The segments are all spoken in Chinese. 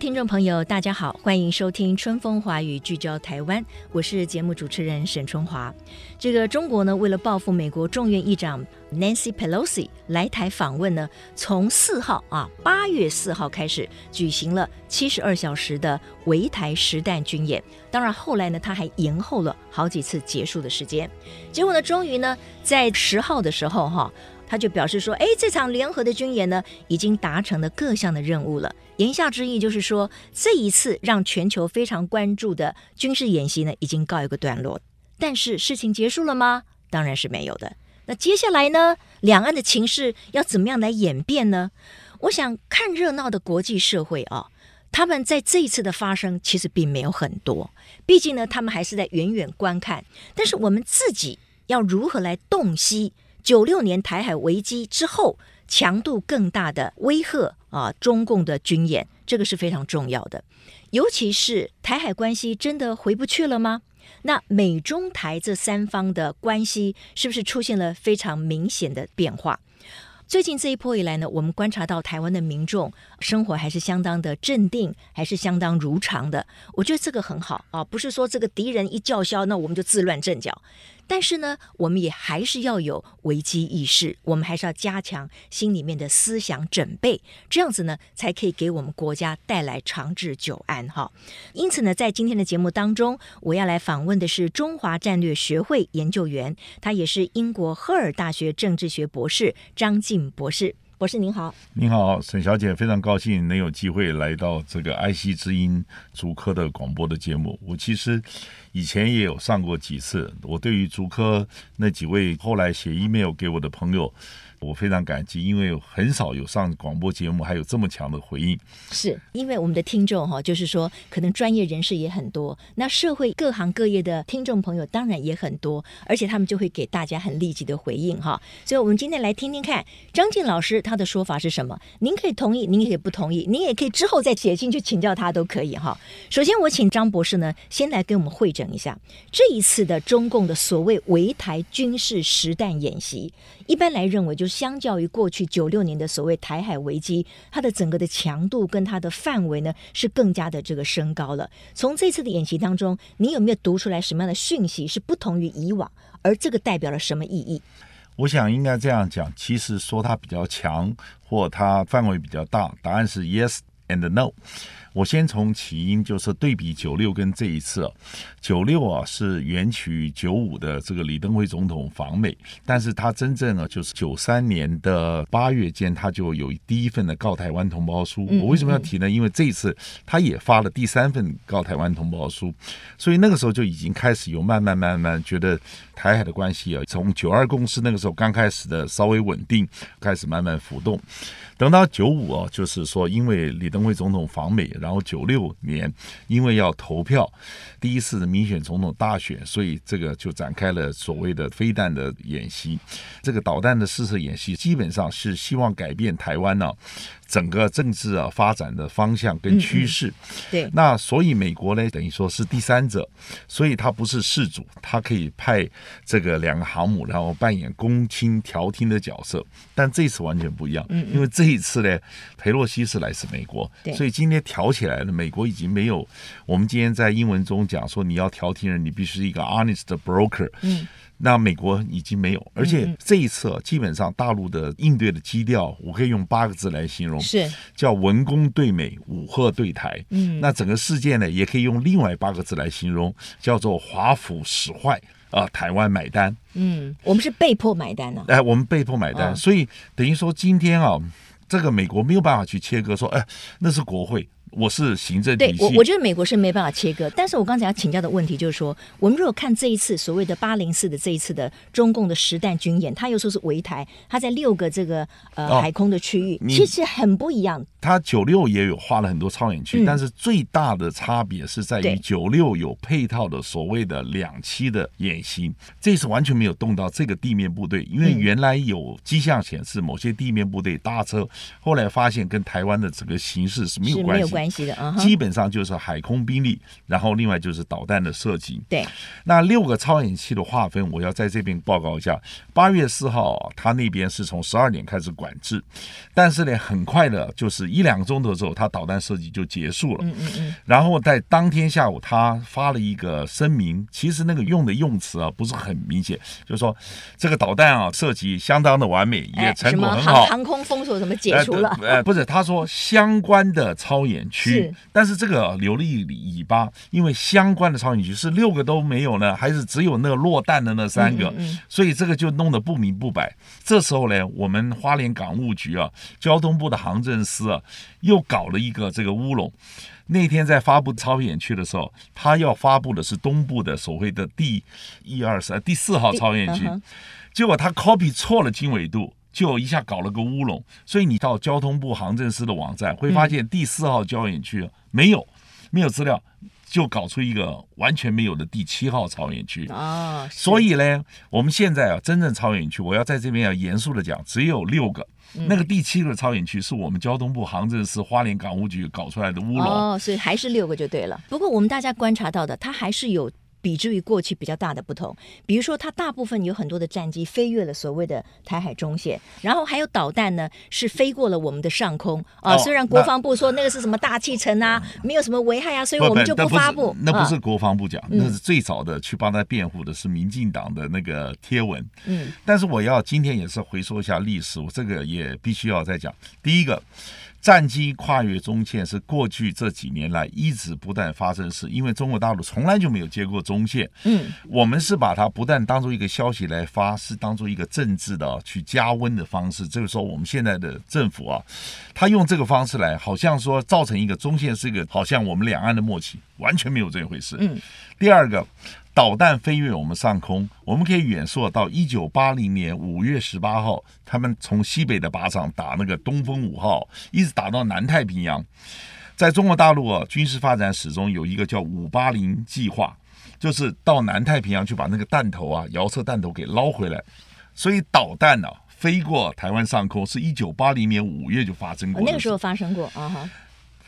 听众朋友，大家好，欢迎收听《春风华语》，聚焦台湾。我是节目主持人沈春华。这个中国呢，为了报复美国众院议长 Nancy Pelosi 来台访问呢，从四号啊，八月四号开始举行了七十二小时的围台实弹军演。当然，后来呢，他还延后了好几次结束的时间。结果呢，终于呢，在十号的时候哈。他就表示说：“哎，这场联合的军演呢，已经达成了各项的任务了。言下之意就是说，这一次让全球非常关注的军事演习呢，已经告一个段落。但是事情结束了吗？当然是没有的。那接下来呢，两岸的情势要怎么样来演变呢？我想看热闹的国际社会啊，他们在这一次的发生其实并没有很多，毕竟呢，他们还是在远远观看。但是我们自己要如何来洞悉？”九六年台海危机之后，强度更大的威吓啊，中共的军演，这个是非常重要的。尤其是台海关系真的回不去了吗？那美中台这三方的关系是不是出现了非常明显的变化？最近这一波以来呢，我们观察到台湾的民众生活还是相当的镇定，还是相当如常的。我觉得这个很好啊，不是说这个敌人一叫嚣，那我们就自乱阵脚。但是呢，我们也还是要有危机意识，我们还是要加强心里面的思想准备，这样子呢，才可以给我们国家带来长治久安哈。因此呢，在今天的节目当中，我要来访问的是中华战略学会研究员，他也是英国赫尔大学政治学博士张晋博士。博士您好，您好，沈小姐，非常高兴能有机会来到这个爱惜之音竹科的广播的节目。我其实以前也有上过几次，我对于竹科那几位后来写 email 给我的朋友。我非常感激，因为很少有上广播节目还有这么强的回应。是因为我们的听众哈，就是说可能专业人士也很多，那社会各行各业的听众朋友当然也很多，而且他们就会给大家很立即的回应哈。所以，我们今天来听听看张晋老师他的说法是什么。您可以同意，您也可以不同意，您也可以之后再写信去请教他都可以哈。首先，我请张博士呢先来跟我们会诊一下这一次的中共的所谓围台军事实弹演习。一般来认为，就相较于过去九六年的所谓台海危机，它的整个的强度跟它的范围呢，是更加的这个升高了。从这次的演习当中，你有没有读出来什么样的讯息是不同于以往？而这个代表了什么意义？我想应该这样讲，其实说它比较强，或它范围比较大，答案是 yes and no。我先从起因，就是对比九六跟这一次，九六啊是源起于九五的这个李登辉总统访美，但是他真正啊就是九三年的八月间，他就有第一份的告台湾同胞书。我为什么要提呢？因为这一次他也发了第三份告台湾同胞书，所以那个时候就已经开始有慢慢慢慢觉得台海的关系啊，从九二共识那个时候刚开始的稍微稳定，开始慢慢浮动。等到九五啊，就是说，因为李登辉总统访美，然后九六年因为要投票，第一次民选总统大选，所以这个就展开了所谓的飞弹的演习。这个导弹的试射演习，基本上是希望改变台湾呢。整个政治啊发展的方向跟趋势，嗯嗯，对，那所以美国呢等于说是第三者，所以他不是事主，他可以派这个两个航母，然后扮演公亲调停的角色。但这次完全不一样，嗯，因为这一次呢，佩洛西是来自美国，所以今天挑起来了，美国已经没有。我们今天在英文中讲说，你要调停人，你必须是一个 honest broker，嗯。那美国已经没有，而且这一次基本上大陆的应对的基调，我可以用八个字来形容，是叫文攻对美，武赫对台。嗯，那整个事件呢，也可以用另外八个字来形容，叫做华府使坏啊，台湾买单。嗯，我们是被迫买单呢、啊。哎，我们被迫买单，哦、所以等于说今天啊，这个美国没有办法去切割说，哎，那是国会。我是行政体系。对，我我觉得美国是没办法切割。但是我刚才要请教的问题就是说，我们如果看这一次所谓的八零四的这一次的中共的实弹军演，他又说是围台，他在六个这个呃、哦、海空的区域，其实很不一样。他九六也有画了很多超远区，嗯、但是最大的差别是在于九六有配套的所谓的两栖的演习，这次完全没有动到这个地面部队，因为原来有迹象显示某些地面部队搭车，后来发现跟台湾的整个形势是没有关系，关系的啊。基本上就是海空兵力，然后另外就是导弹的射击。对，那六个超远区的划分，我要在这边报告一下。八月四号，他那边是从十二点开始管制，但是呢，很快的，就是一两个钟头之后，他导弹射击就结束了。嗯嗯嗯。然后在当天下午，他发了一个声明，其实那个用的用词啊不是很明显，就是说这个导弹啊射击相当的完美，也成果很好。航空封锁什么解除了？呃，呃不是，他说相关的超远区，但是这个留了一尾巴，因为相关的超远区是六个都没有呢，还是只有那个落弹的那三个？嗯嗯嗯，所以这个就弄得不明不白。这时候呢，我们花莲港务局啊，交通部的航政司啊，又搞了一个这个乌龙。那天在发布超远区的时候，他要发布的是东部的所谓的第一二三第四号超远区，结果他 copy 错了经纬度。就一下搞了个乌龙，所以你到交通部航政司的网站会发现第四号超远区没有，没有资料，就搞出一个完全没有的第七号超远区啊。所以呢，我们现在啊，真正超远区，我要在这边要严肃的讲，只有六个，那个第七个超远区是我们交通部航政司花莲港务局搞出来的乌龙哦，所以还是六个就对了。不过我们大家观察到的，它还是有。比之于过去比较大的不同，比如说它大部分有很多的战机飞越了所谓的台海中线，然后还有导弹呢是飞过了我们的上空啊。虽然国防部说那个是什么大气层啊，没有什么危害啊，所以我们就不发布。那不是国防部讲，那是最早的去帮他辩护的是民进党的那个贴文。嗯，但是我要今天也是回说一下历史，我这个也必须要再讲。第一个。战机跨越中线是过去这几年来一直不断发生的事，因为中国大陆从来就没有接过中线。嗯，我们是把它不但当做一个消息来发，是当做一个政治的去加温的方式。这个时候，我们现在的政府啊，他用这个方式来，好像说造成一个中线是一个好像我们两岸的默契，完全没有这一回事。嗯，第二个。导弹飞越我们上空，我们可以远溯到一九八零年五月十八号，他们从西北的靶场打那个东风五号，一直打到南太平洋。在中国大陆啊，军事发展史中有一个叫“五八零计划”，就是到南太平洋去把那个弹头啊，遥测弹头给捞回来。所以导弹呢、啊，飞过台湾上空，是一九八零年五月就发生过、那个时候发生过啊哈。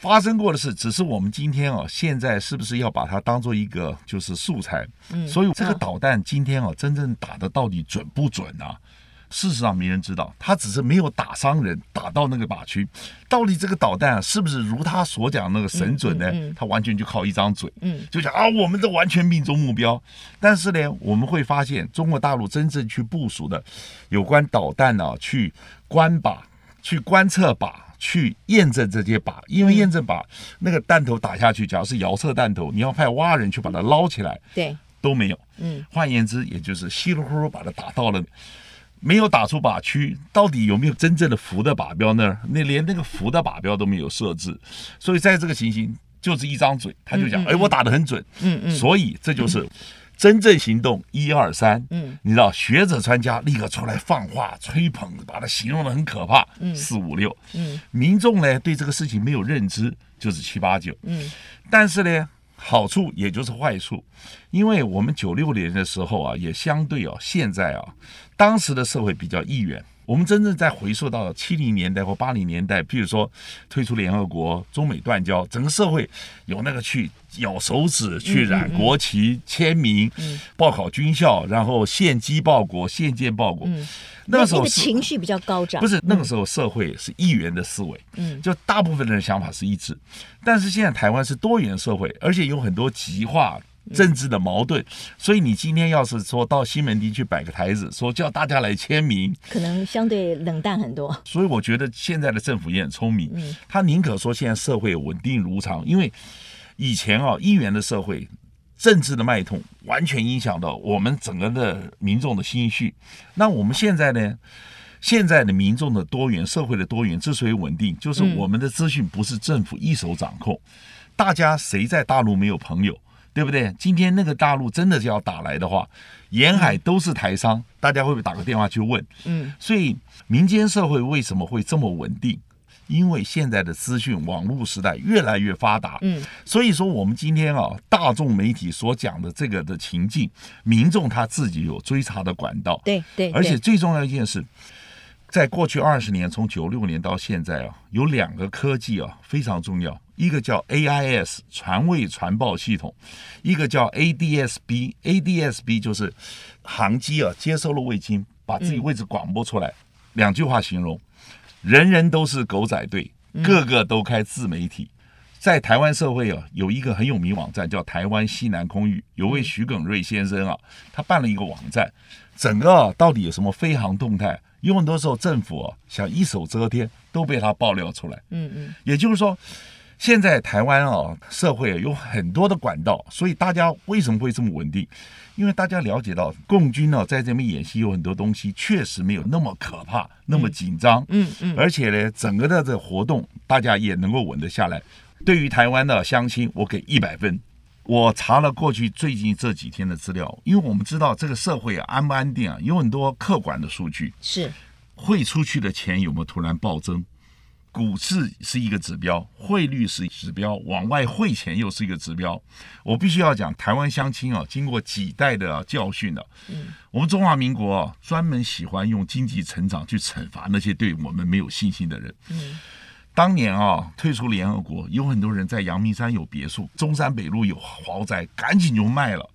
发生过的事，只是我们今天啊，现在是不是要把它当做一个就是素材？嗯，所以这个导弹今天啊，真正打的到底准不准啊？事实上没人知道，他只是没有打伤人，打到那个靶区。到底这个导弹啊，是不是如他所讲那个神准呢？他完全就靠一张嘴，嗯，就讲啊，我们这完全命中目标。但是呢，我们会发现，中国大陆真正去部署的有关导弹啊，去观靶、去观测靶。去验证这些靶，因为验证靶那个弹头打下去，假如是遥测弹头，你要派蛙人去把它捞起来，对，都没有。嗯，换言之，也就是稀里糊涂把它打到了，没有打出靶区，到底有没有真正的浮的靶标呢？那连那个浮的靶标都没有设置，所以在这个情形，就是一张嘴，他就讲，哎，我打得很准。嗯嗯，所以这就是。真正行动一二三，嗯，你知道学者专家立刻出来放话吹捧，把它形容的很可怕。嗯，四五六，嗯，民众呢对这个事情没有认知，就是七八九，嗯，但是呢好处也就是坏处，因为我们九六年的时候啊，也相对啊现在啊，当时的社会比较意愿。我们真正在回溯到七零年代或八零年代，譬如说退出联合国、中美断交，整个社会有那个去咬手指、去染国旗、签名、报考军校，然后献机报国、献剑报国。那个时候情绪比较高涨，不是那个时候社会是一元的思维，嗯，就大部分人的想法是一致。但是现在台湾是多元社会，而且有很多极化。政治的矛盾，所以你今天要是说到西门町去摆个台子，说叫大家来签名，可能相对冷淡很多。所以我觉得现在的政府也很聪明，他宁可说现在社会稳定如常，因为以前啊一元的社会，政治的脉动完全影响到我们整个的民众的心绪。那我们现在呢，现在的民众的多元，社会的多元之所以稳定，就是我们的资讯不是政府一手掌控。大家谁在大陆没有朋友，对不对？今天那个大陆真的是要打来的话，沿海都是台商，大家会不会打个电话去问？嗯，所以民间社会为什么会这么稳定？因为现在的资讯网络时代越来越发达，嗯，所以说我们今天啊，大众媒体所讲的这个的情境，民众他自己有追查的管道，对对，而且最重要一件事，在过去二十年，从九六年到现在啊，有两个科技啊非常重要，一个叫 AIS 传位传报系统，一个叫 ADSB，ADSB 就是航机啊接收了卫星，把自己位置广播出来，两句话形容。人人都是狗仔队，个个都开自媒体。在台湾社会啊，有一个很有名网站叫台湾西南空域，有位徐耿瑞先生啊，他办了一个网站，整个啊到底有什么飞航动态，有很多时候政府啊想一手遮天，都被他爆料出来。嗯嗯，也就是说。现在台湾啊，社会有很多的管道，所以大家为什么会这么稳定？因为大家了解到共军呢在这边演习，有很多东西确实没有那么可怕，那么紧张。嗯嗯，而且呢，整个的这个活动大家也能够稳得下来。对于台湾的乡亲，我给一百分。我查了过去最近这几天的资料，因为我们知道这个社会啊安不安定啊，有很多客观的数据，是汇出去的钱有没有突然暴增？股市是一个指标，汇率是指标，往外汇钱又是一个指标。我必须要讲，台湾乡亲啊，经过几代的教训了。嗯，我们中华民国啊，专门喜欢用经济成长去惩罚那些对我们没有信心的人。嗯，当年啊，退出联合国，有很多人在阳明山有别墅，中山北路有豪宅，赶紧就卖了，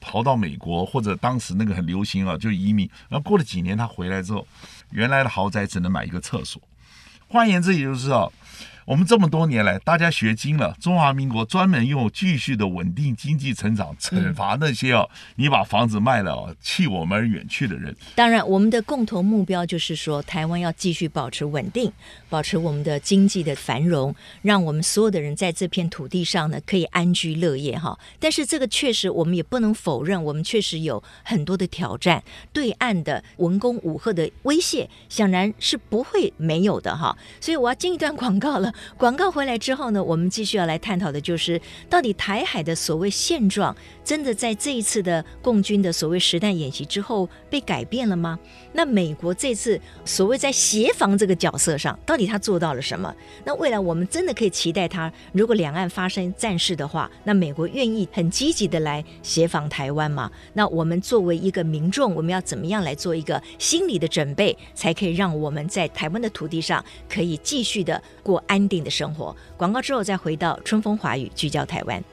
逃到美国或者当时那个很流行啊，就移民。然后过了几年，他回来之后，原来的豪宅只能买一个厕所。换言之，也就是啊。我们这么多年来，大家学精了。中华民国专门用继续的稳定经济成长，惩罚那些哦，你把房子卖了，弃我们而远去的人。当然，我们的共同目标就是说，台湾要继续保持稳定，保持我们的经济的繁荣，让我们所有的人在这片土地上呢可以安居乐业哈。但是这个确实，我们也不能否认，我们确实有很多的挑战。对岸的文攻武赫的威胁，显然是不会没有的哈。所以我要进一段广告了。广告回来之后呢，我们继续要来探讨的就是，到底台海的所谓现状，真的在这一次的共军的所谓实弹演习之后被改变了吗？那美国这次所谓在协防这个角色上，到底他做到了什么？那未来我们真的可以期待他，如果两岸发生战事的话，那美国愿意很积极的来协防台湾吗？那我们作为一个民众，我们要怎么样来做一个心理的准备，才可以让我们在台湾的土地上可以继续的过安安定的生活？广告之后再回到春风华语，聚焦台湾。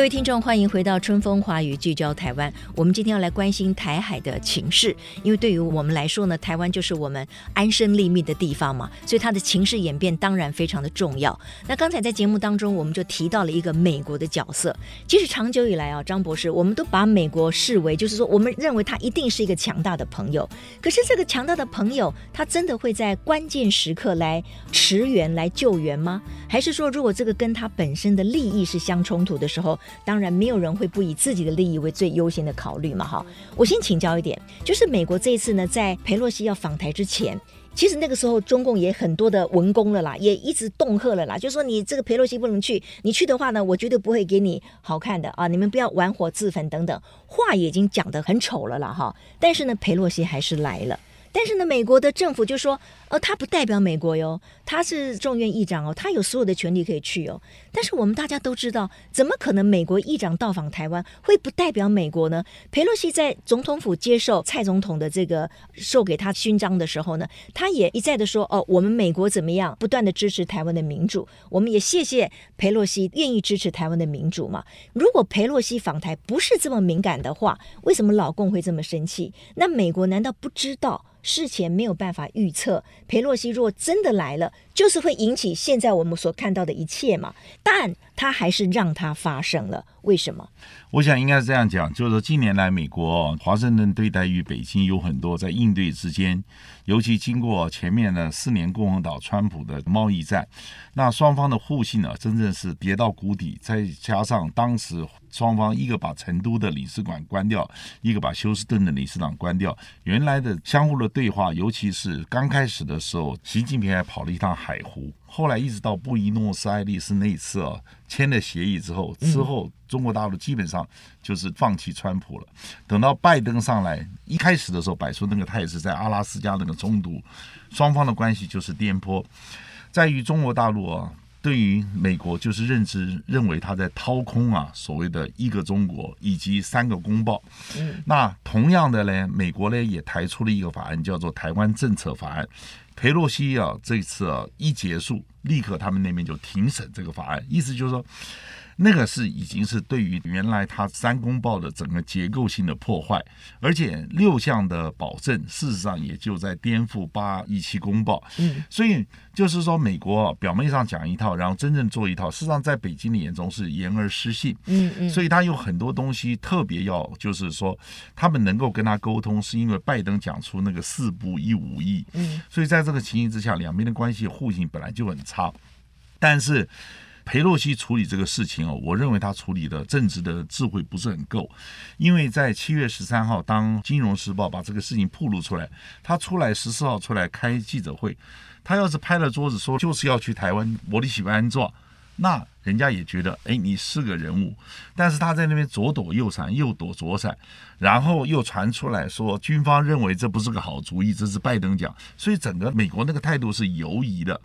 各位听众，欢迎回到春风华语聚焦台湾。我们今天要来关心台海的情势，因为对于我们来说呢，台湾就是我们安身立命的地方嘛，所以它的情势演变当然非常的重要。那刚才在节目当中，我们就提到了一个美国的角色。其实长久以来啊，张博士，我们都把美国视为，就是说，我们认为他一定是一个强大的朋友。可是这个强大的朋友，他真的会在关键时刻来驰援、来救援吗？还是说，如果这个跟他本身的利益是相冲突的时候，当然，没有人会不以自己的利益为最优先的考虑嘛，哈。我先请教一点，就是美国这一次呢，在佩洛西要访台之前，其实那个时候中共也很多的文攻了啦，也一直恫吓了啦，就说你这个佩洛西不能去，你去的话呢，我绝对不会给你好看的啊，你们不要玩火自焚等等，话已经讲得很丑了啦，哈。但是呢，佩洛西还是来了。但是呢，美国的政府就说，哦，他不代表美国哟，他是众院议长哦，他有所有的权利可以去哦。但是我们大家都知道，怎么可能美国议长到访台湾会不代表美国呢？佩洛西在总统府接受蔡总统的这个授给他勋章的时候呢，他也一再的说，哦，我们美国怎么样，不断的支持台湾的民主，我们也谢谢佩洛西愿意支持台湾的民主嘛。如果佩洛西访台不是这么敏感的话，为什么老共会这么生气？那美国难道不知道？事前没有办法预测，裴洛西若真的来了，就是会引起现在我们所看到的一切嘛。但它还是让它发生了，为什么？我想应该是这样讲，就是说近年来美国华盛顿对待于北京有很多在应对之间，尤其经过前面的四年共和党川普的贸易战，那双方的互信呢，真正是跌到谷底。再加上当时双方一个把成都的领事馆关掉，一个把休斯顿的领事馆关掉，原来的相互的对话，尤其是刚开始的时候，习近平还跑了一趟海湖。后来一直到布宜诺斯艾利斯那一次啊，签了协议之后，之后中国大陆基本上就是放弃川普了。等到拜登上来，一开始的时候摆出那个态势，在阿拉斯加那个冲突，双方的关系就是颠簸。在于中国大陆啊，对于美国就是认知认为他在掏空啊，所谓的一个中国以及三个公报。那同样的呢，美国呢也抬出了一个法案，叫做台湾政策法案。裴洛西啊，这次啊一结束，立刻他们那边就庭审这个法案，意思就是说，那个是已经是对于原来他三公报的整个结构性的破坏，而且六项的保证，事实上也就在颠覆八一七公报。嗯，所以就是说，美国表面上讲一套，然后真正做一套，事实上在北京的眼中是言而失信。嗯嗯，所以他有很多东西特别要，就是说他们能够跟他沟通，是因为拜登讲出那个四不一五意。嗯，所以在这个情形之下，两边的关系互信本来就很差，但是。裴洛西处理这个事情哦，我认为他处理的政治的智慧不是很够，因为在七月十三号，当《金融时报》把这个事情曝露出来，他出来十四号出来开记者会，他要是拍了桌子说就是要去台湾，我的喜欢安坐，那人家也觉得哎，你是个人物，但是他在那边左躲右闪，右躲左闪，然后又传出来说军方认为这不是个好主意，这是拜登讲，所以整个美国那个态度是犹疑的。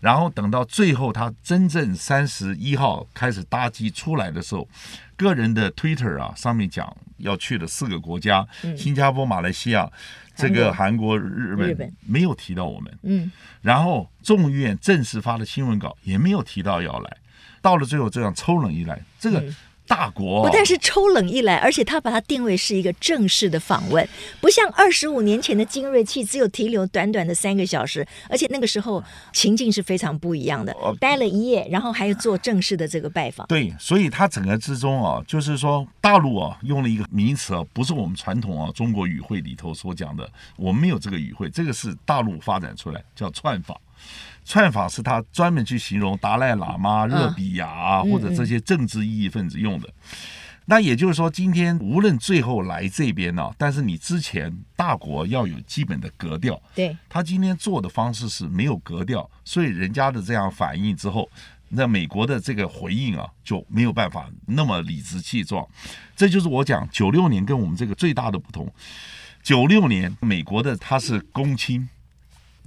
然后等到最后，他真正三十一号开始搭机出来的时候，个人的 Twitter 啊上面讲要去的四个国家：新加坡、马来西亚、这个韩国、日本，没有提到我们。嗯，然后众议院正式发的新闻稿也没有提到要来。到了最后，这样抽冷一来，这个。大国不但是抽冷一来，而且他把它定位是一个正式的访问，不像二十五年前的精锐器只有停留短短的三个小时，而且那个时候情境是非常不一样的，待了一夜，然后还要做正式的这个拜访。对，所以他整个之中啊，就是说大陆啊用了一个名词啊，不是我们传统啊中国语汇里头所讲的，我们没有这个语汇，这个是大陆发展出来叫串访。窜访是他专门去形容达赖喇嘛、热比亚啊，或者这些政治异议分子用的。那也就是说，今天无论最后来这边呢，但是你之前大国要有基本的格调。对，他今天做的方式是没有格调，所以人家的这样反应之后，那美国的这个回应啊就没有办法那么理直气壮。这就是我讲九六年跟我们这个最大的不同。九六年美国的他是公卿。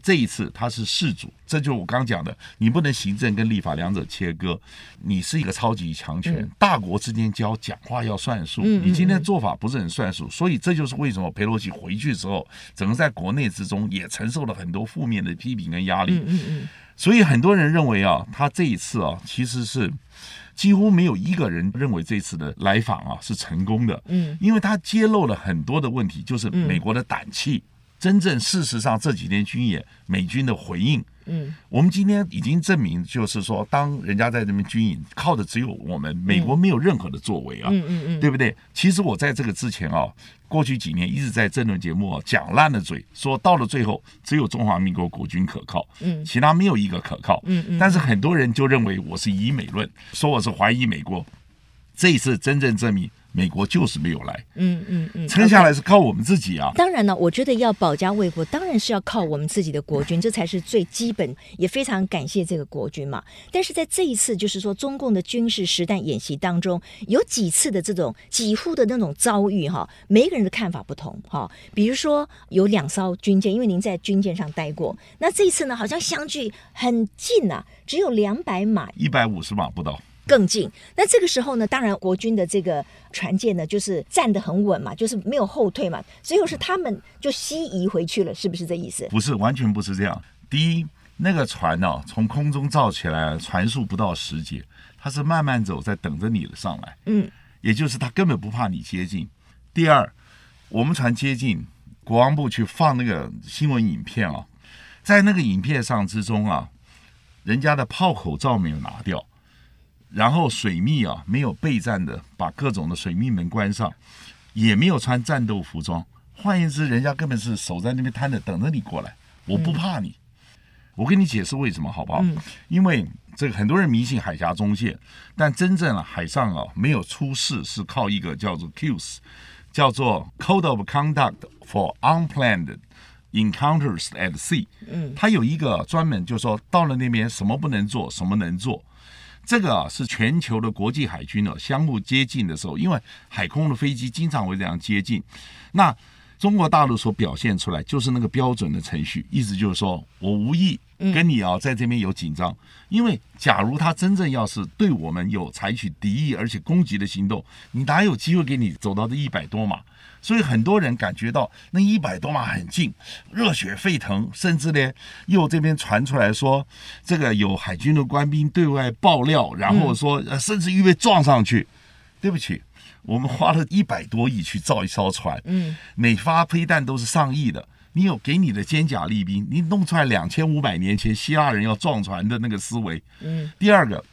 这一次他是事主，这就是我刚刚讲的，你不能行政跟立法两者切割，你是一个超级强权，嗯、大国之间交讲话要算数，嗯、你今天做法不是很算数，嗯、所以这就是为什么佩洛西回去之后，整个在国内之中也承受了很多负面的批评跟压力，嗯嗯，所以很多人认为啊，他这一次啊，其实是几乎没有一个人认为这次的来访啊是成功的，嗯，因为他揭露了很多的问题，就是美国的胆气。真正事实上这几天军演美军的回应，嗯，我们今天已经证明，就是说，当人家在这边军演，靠的只有我们，美国没有任何的作为啊，嗯嗯嗯，对不对？其实我在这个之前啊，过去几年一直在政论节目啊讲烂了嘴，说到了最后只有中华民国国军可靠，嗯，其他没有一个可靠，嗯嗯，但是很多人就认为我是以美论，说我是怀疑美国，这一次真正证明。美国就是没有来，嗯嗯嗯，撑下来是靠我们自己啊。当然了，我觉得要保家卫国，当然是要靠我们自己的国军，这才是最基本。也非常感谢这个国军嘛。但是在这一次，就是说中共的军事实弹演习当中，有几次的这种几乎的那种遭遇哈，每一个人的看法不同哈。比如说有两艘军舰，因为您在军舰上待过，那这一次呢，好像相距很近啊，只有两百码，一百五十码不到。更近。那这个时候呢，当然国军的这个船舰呢，就是站得很稳嘛，就是没有后退嘛。最后是他们就西移回去了，是不是这意思？不是，完全不是这样。第一，那个船呢、啊，从空中造起来，船速不到十节，它是慢慢走，在等着你的上来。嗯，也就是他根本不怕你接近。第二，我们船接近，国防部去放那个新闻影片啊，在那个影片上之中啊。人家的炮口罩没有拿掉，然后水密啊没有备战的把各种的水密门关上，也没有穿战斗服装。换言之，人家根本是守在那边摊着等着你过来，我不怕你。嗯、我跟你解释为什么好不好？嗯、因为这个很多人迷信海峡中线，但真正啊海上啊没有出事是靠一个叫做 CUES，叫做 Code of Conduct for Unplanned Encounters at Sea。嗯，它有一个专门就是说到了那边什么不能做，什么能做。这个啊是全球的国际海军啊相互接近的时候，因为海空的飞机经常会这样接近，那。中国大陆所表现出来就是那个标准的程序，意思就是说我无意跟你啊在这边有紧张，因为假如他真正要是对我们有采取敌意而且攻击的行动，你哪有机会给你走到这一百多码？所以很多人感觉到那一百多码很近，热血沸腾，甚至呢又这边传出来说这个有海军的官兵对外爆料，然后说甚至预备撞上去，对不起。我们花了一百多亿去造一艘船，嗯，每发飞弹都是上亿的。你有给你的坚甲利兵，你弄出来两千五百年前希腊人要撞船的那个思维，嗯。第二个，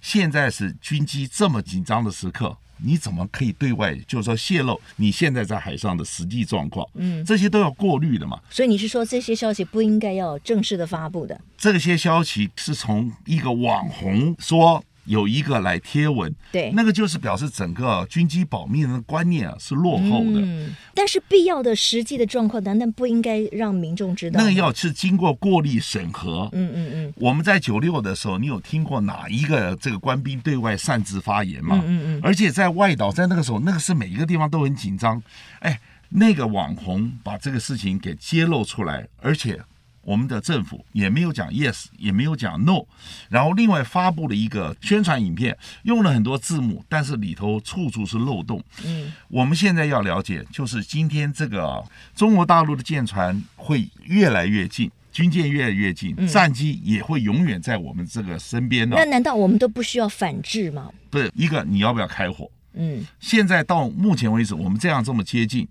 现在是军机这么紧张的时刻，你怎么可以对外就是说泄露你现在在海上的实际状况？嗯，这些都要过滤的嘛。所以你是说这些消息不应该要正式的发布的？这些消息是从一个网红说。有一个来贴文，对，那个就是表示整个军机保密的观念啊是落后的。嗯，但是必要的实际的状况，难道不应该让民众知道？那个要是经过过滤审核。嗯嗯嗯。我们在九六的时候，你有听过哪一个这个官兵对外擅自发言吗？嗯嗯。而且在外岛，在那个时候，那个是每一个地方都很紧张。哎，那个网红把这个事情给揭露出来，而且。我们的政府也没有讲 yes，也没有讲 no，然后另外发布了一个宣传影片，用了很多字幕，但是里头处处是漏洞。嗯，我们现在要了解，就是今天这个中国大陆的舰船会越来越近，军舰越来越近，战机也会永远在我们这个身边的。那难道我们都不需要反制吗？不是，一个你要不要开火？嗯，现在到目前为止，我们这样这么接近。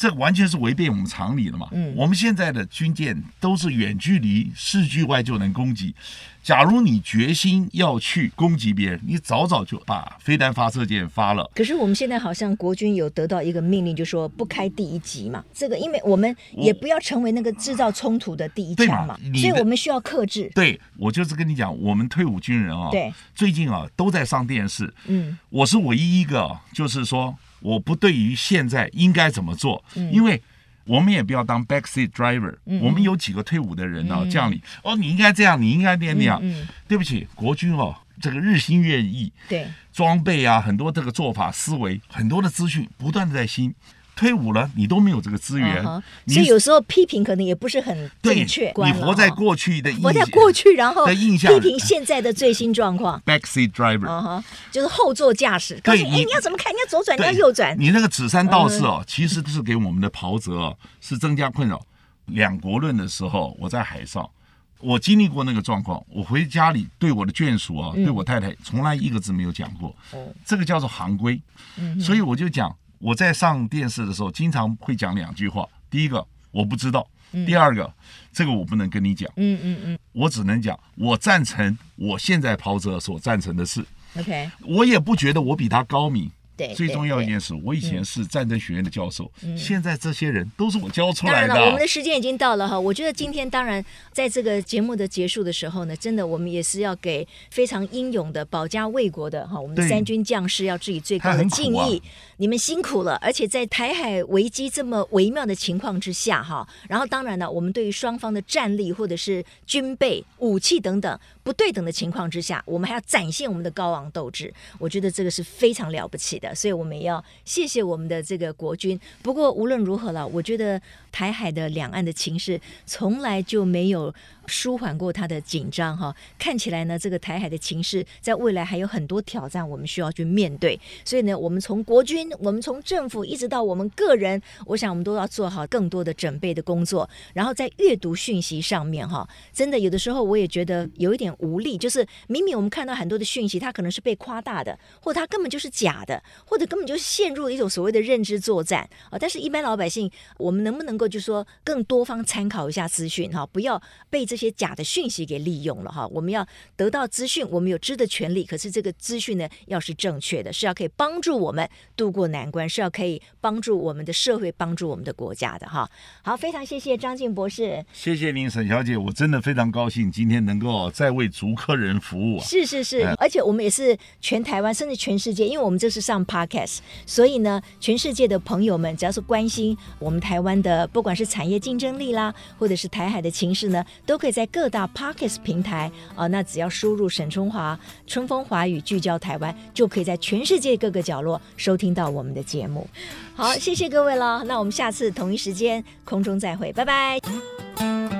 这完全是违背我们常理的嘛。嗯，我们现在的军舰都是远距离视距外就能攻击。假如你决心要去攻击别人，你早早就把飞弹发射箭发了。可是我们现在好像国军有得到一个命令，就说不开第一级嘛。这个因为我们也不要成为那个制造冲突的第一枪嘛，所以我们需要克制。对，我就是跟你讲，我们退伍军人啊，对，最近啊都在上电视。嗯，我是唯一一个，就是说。我不对于现在应该怎么做，嗯、因为我们也不要当 backseat driver、嗯。我们有几个退伍的人呢、啊，嗯、将领。哦，你应该这样，你应该那样。对不起，国军哦，这个日新月异，对。装备啊，很多这个做法思维，很多的资讯不断的在新。退伍了，你都没有这个资源，所以有时候批评可能也不是很正确。你活在过去的，活在过去，然后的印象批评现在的最新状况。Backseat driver，就是后座驾驶。对，哎，你要怎么看？你要左转，你要右转。你那个指三道四哦，其实是给我们的袍泽哦，是增加困扰。两国论的时候，我在海上，我经历过那个状况。我回家里对我的眷属啊，对我太太，从来一个字没有讲过。这个叫做行规。所以我就讲。我在上电视的时候，经常会讲两句话。第一个，我不知道；第二个，这个我不能跟你讲。嗯嗯嗯，我只能讲，我赞成我现在跑者所赞成的事。OK，我也不觉得我比他高明。最重要一件事，我以前是战争学院的教授，现在这些人都是我教出来的。当然了，我们的时间已经到了哈。我觉得今天当然在这个节目的结束的时候呢，真的我们也是要给非常英勇的保家卫国的哈，我们的三军将士要致以最高的敬意。你们辛苦了，而且在台海危机这么微妙的情况之下哈，然后当然了，我们对于双方的战力或者是军备、武器等等不对等的情况之下，我们还要展现我们的高昂斗志。我觉得这个是非常了不起的。所以我们要谢谢我们的这个国军。不过无论如何了，我觉得台海的两岸的情势从来就没有舒缓过它的紧张哈。看起来呢，这个台海的情势在未来还有很多挑战，我们需要去面对。所以呢，我们从国军，我们从政府，一直到我们个人，我想我们都要做好更多的准备的工作。然后在阅读讯息上面哈，真的有的时候我也觉得有一点无力，就是明明我们看到很多的讯息，它可能是被夸大的，或者它根本就是假的，或者根本就陷入了一种所谓的认知作战啊。但是，一般老百姓，我们能不能够就说更多方参考一下资讯哈，不要被这些假的讯息给利用了哈。我们要得到资讯，我们有知的权利，可是这个资讯呢，要是正确的，是要可以帮助我们渡过难关，是要可以帮助我们的社会、帮助我们的国家的哈。好，非常谢谢张静博士，谢谢您，沈小姐，我真的非常高兴今天能够再为竹科人服务啊。是是是，而且我们也是全台湾，甚至全世界，因为我们这是上 Podcast，所以呢，全世界的朋友们只要是关心我们台湾的，不管是产业竞争力啦，或者是台海的情势呢，都可以在各大 Podcast 平台啊，那只要输入沈春华春风华语聚焦台湾，就可以在全世界各个角落收听到我们的节目。好，谢谢各位了，那我们下次同一时间空中再会，拜拜。